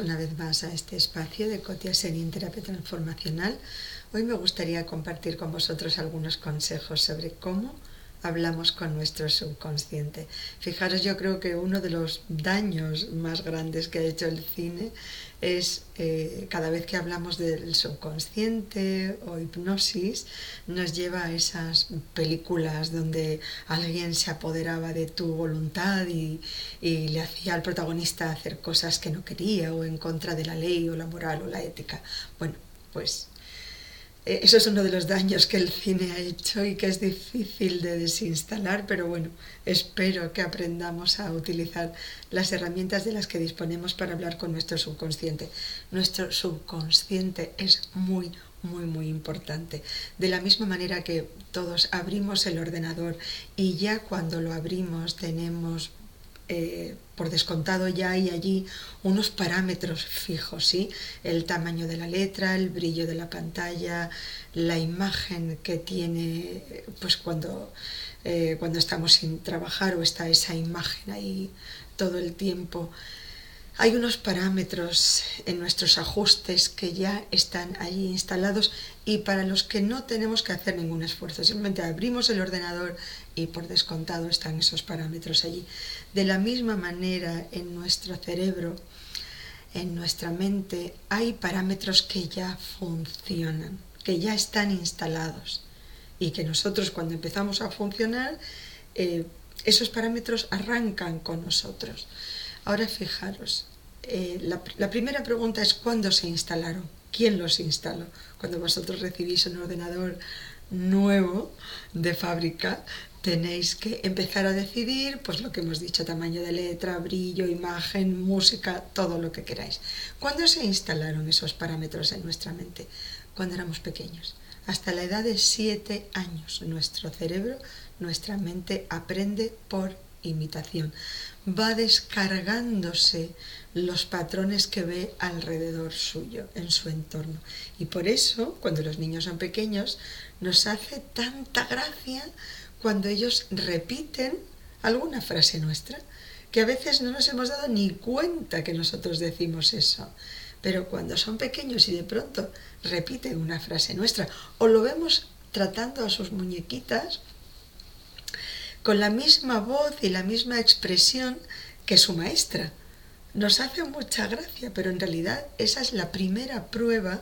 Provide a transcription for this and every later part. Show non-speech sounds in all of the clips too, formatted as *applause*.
una vez más a este espacio de Cotia Senin Terapia Transformacional. Hoy me gustaría compartir con vosotros algunos consejos sobre cómo hablamos con nuestro subconsciente. Fijaros, yo creo que uno de los daños más grandes que ha hecho el cine es eh, cada vez que hablamos del subconsciente o hipnosis, nos lleva a esas películas donde alguien se apoderaba de tu voluntad y, y le hacía al protagonista hacer cosas que no quería o en contra de la ley o la moral o la ética. Bueno, pues eso es uno de los daños que el cine ha hecho y que es difícil de desinstalar, pero bueno, espero que aprendamos a utilizar las herramientas de las que disponemos para hablar con nuestro subconsciente. Nuestro subconsciente es muy, muy, muy importante. De la misma manera que todos abrimos el ordenador y ya cuando lo abrimos tenemos eh, por descontado ya hay allí unos parámetros fijos, ¿sí? El tamaño de la letra, el brillo de la pantalla, la imagen que tiene, pues cuando, eh, cuando estamos sin trabajar o está esa imagen ahí todo el tiempo. Hay unos parámetros en nuestros ajustes que ya están allí instalados y para los que no tenemos que hacer ningún esfuerzo. Simplemente abrimos el ordenador y por descontado están esos parámetros allí. De la misma manera en nuestro cerebro, en nuestra mente, hay parámetros que ya funcionan, que ya están instalados y que nosotros cuando empezamos a funcionar, eh, esos parámetros arrancan con nosotros. Ahora fijaros, eh, la, primera pregunta es ¿cuándo se instalaron? ¿Quién los instaló? Cuando vosotros recibís un ordenador nuevo de fábrica, tenéis que empezar a decidir, pues lo que hemos dicho, tamaño de letra, brillo, imagen, música, todo lo que queráis. ¿Cuándo se instalaron esos parámetros en nuestra mente? Cuando éramos pequeños. Hasta la edad de 7 años nuestro cerebro, nuestra mente aprende por imitación va descargándose los patrones que ve alrededor suyo, en su entorno. Y por eso, cuando los niños son pequeños, nos hace tanta gracia cuando ellos repiten alguna frase nuestra, que a veces no nos hemos dado ni cuenta que nosotros decimos eso. Pero cuando son pequeños y de pronto repiten una frase nuestra, o lo vemos tratando a sus muñequitas, con la misma voz y la misma expresión que su maestra. Nos hace mucha gracia, pero en realidad esa es la primera prueba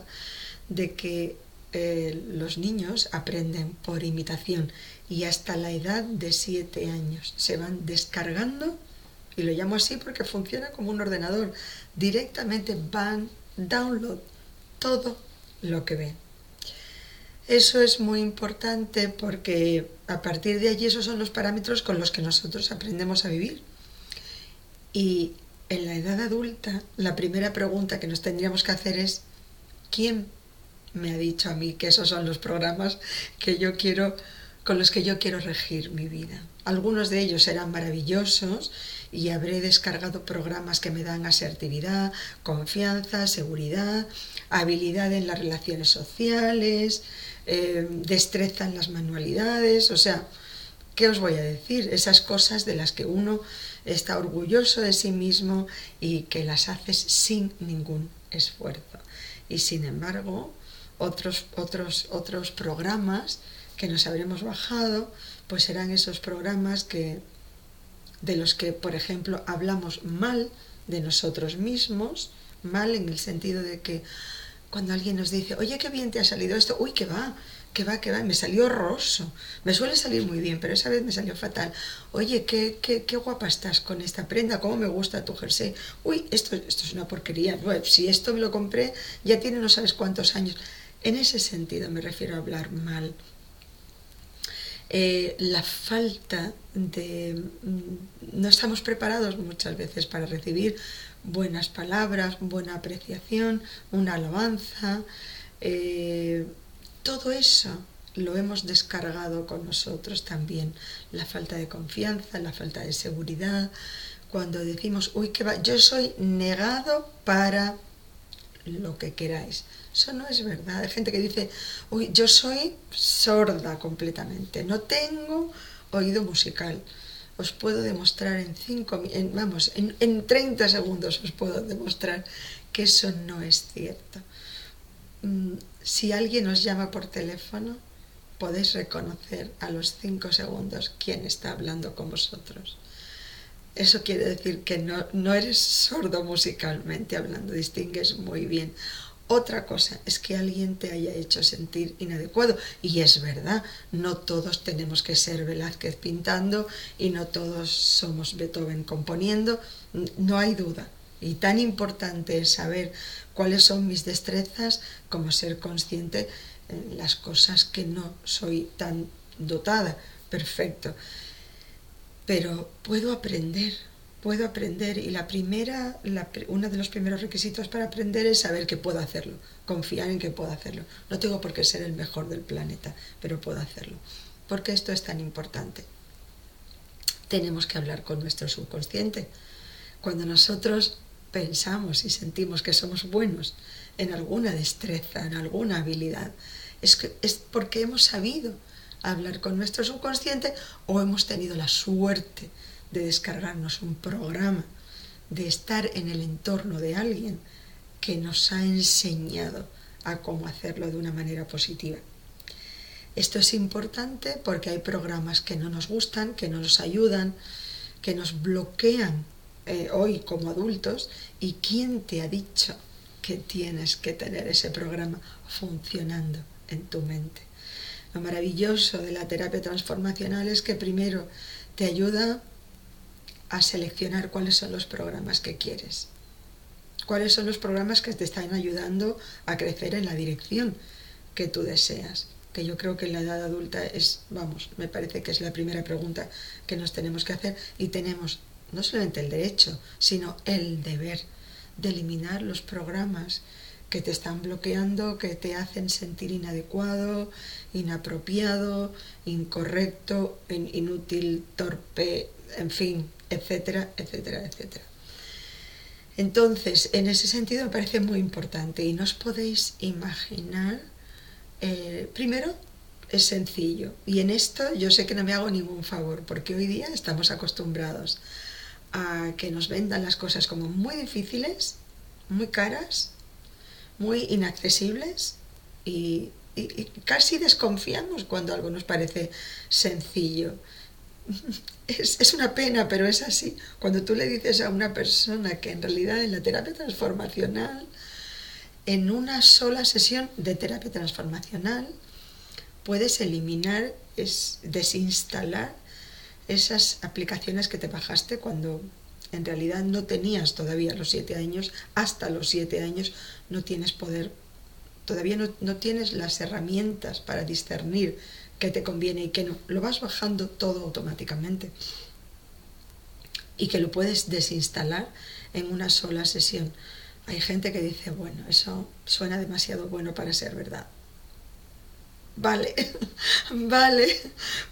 de que eh, los niños aprenden por imitación y hasta la edad de siete años se van descargando, y lo llamo así porque funciona como un ordenador, directamente van download todo lo que ven. Eso es muy importante porque a partir de allí esos son los parámetros con los que nosotros aprendemos a vivir. Y en la edad adulta, la primera pregunta que nos tendríamos que hacer es, ¿quién me ha dicho a mí que esos son los programas que yo quiero con los que yo quiero regir mi vida. Algunos de ellos serán maravillosos y habré descargado programas que me dan asertividad, confianza, seguridad, habilidad en las relaciones sociales, eh, destreza en las manualidades, o sea, ¿qué os voy a decir? Esas cosas de las que uno está orgulloso de sí mismo y que las haces sin ningún esfuerzo. Y sin embargo, otros, otros, otros programas que nos habremos bajado, pues serán esos programas que, de los que, por ejemplo, hablamos mal de nosotros mismos, mal en el sentido de que cuando alguien nos dice, oye, qué bien te ha salido esto, uy, que va, que va, que va, me salió horroroso. Me suele salir muy bien, pero esa vez me salió fatal. Oye, qué, qué, qué guapa estás con esta prenda, cómo me gusta tu jersey. Uy, esto, esto es una porquería. si esto me lo compré, ya tiene no sabes cuántos años. En ese sentido me refiero a hablar mal. Eh, la falta de... Mm, no estamos preparados muchas veces para recibir buenas palabras, buena apreciación, una alabanza. Eh, todo eso lo hemos descargado con nosotros también. La falta de confianza, la falta de seguridad. Cuando decimos, uy, que va, yo soy negado para lo que queráis. Eso no es verdad. Hay gente que dice, uy, yo soy sorda completamente, no tengo oído musical. Os puedo demostrar en cinco, en, vamos, en, en 30 segundos os puedo demostrar que eso no es cierto. Mm, si alguien os llama por teléfono, podéis reconocer a los cinco segundos quién está hablando con vosotros. Eso quiere decir que no, no eres sordo musicalmente hablando, distingues muy bien. Otra cosa es que alguien te haya hecho sentir inadecuado. Y es verdad, no todos tenemos que ser Velázquez pintando y no todos somos Beethoven componiendo, no hay duda. Y tan importante es saber cuáles son mis destrezas como ser consciente en las cosas que no soy tan dotada. Perfecto. Pero puedo aprender, puedo aprender y la primera, uno de los primeros requisitos para aprender es saber que puedo hacerlo, confiar en que puedo hacerlo. No tengo por qué ser el mejor del planeta, pero puedo hacerlo. Porque esto es tan importante. Tenemos que hablar con nuestro subconsciente. Cuando nosotros pensamos y sentimos que somos buenos en alguna destreza, en alguna habilidad, es, que, es porque hemos sabido hablar con nuestro subconsciente o hemos tenido la suerte de descargarnos un programa, de estar en el entorno de alguien que nos ha enseñado a cómo hacerlo de una manera positiva. Esto es importante porque hay programas que no nos gustan, que no nos ayudan, que nos bloquean eh, hoy como adultos y quién te ha dicho que tienes que tener ese programa funcionando en tu mente. Lo maravilloso de la terapia transformacional es que primero te ayuda a seleccionar cuáles son los programas que quieres, cuáles son los programas que te están ayudando a crecer en la dirección que tú deseas. Que yo creo que en la edad adulta es, vamos, me parece que es la primera pregunta que nos tenemos que hacer. Y tenemos no solamente el derecho, sino el deber de eliminar los programas que te están bloqueando, que te hacen sentir inadecuado, inapropiado, incorrecto, inútil, torpe, en fin, etcétera, etcétera, etcétera. Entonces, en ese sentido me parece muy importante y no os podéis imaginar, eh, primero, es sencillo y en esto yo sé que no me hago ningún favor porque hoy día estamos acostumbrados a que nos vendan las cosas como muy difíciles, muy caras, muy inaccesibles y, casi desconfiamos cuando algo nos parece sencillo. Es, es, una pena, pero es así. Cuando tú le dices a una persona que en realidad en la terapia transformacional, en una sola sesión de terapia transformacional, puedes eliminar, es desinstalar esas aplicaciones que te bajaste cuando en realidad no tenías todavía los siete años, hasta los siete años no tienes poder, todavía no, tienes las herramientas para discernir qué te conviene y qué no. Lo vas bajando todo automáticamente y que lo puedes desinstalar en una sola sesión. Hay gente que dice, bueno, eso suena demasiado bueno para ser verdad. Vale, *laughs* vale,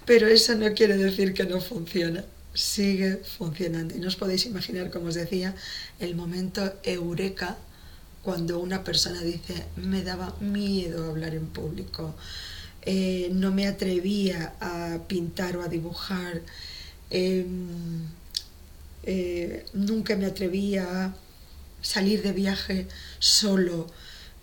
pero eso no quiere decir que no funciona. Sigue funcionando. Y no os podéis imaginar, como os decía, el momento eureka cuando una persona dice, me daba miedo hablar en público, eh, no me atrevía a pintar o a dibujar, em, eh, nunca me atrevía a salir de viaje solo,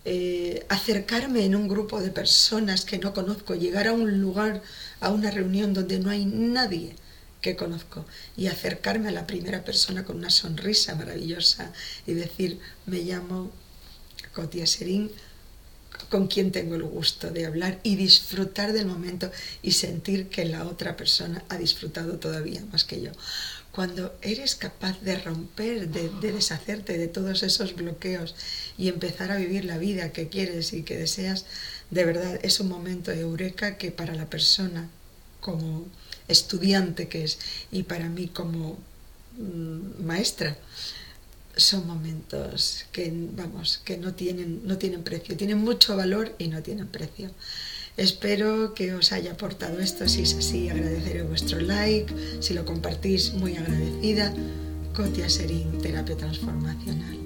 eh, acercarme en un grupo de personas que no conozco, llegar a un lugar, a una reunión donde no hay nadie que conozco y acercarme a la primera persona con una sonrisa maravillosa y decir, me llamo Cotia Serín, con quien tengo el gusto de hablar y disfrutar del momento y sentir que la otra persona ha disfrutado todavía más que yo. Cuando eres capaz de romper, de, deshacerte de todos esos bloqueos y empezar a vivir la vida que quieres y que deseas, de verdad es un momento de eureka que para la persona como estudiante que es y para mí como mm, maestra son momentos que vamos que no tienen no tienen precio tienen mucho valor y no tienen precio Espero que os haya aportado esto. Si es así, agradeceré vuestro like. Si lo compartís, muy agradecida. Cotia Serín, Terapia Transformacional.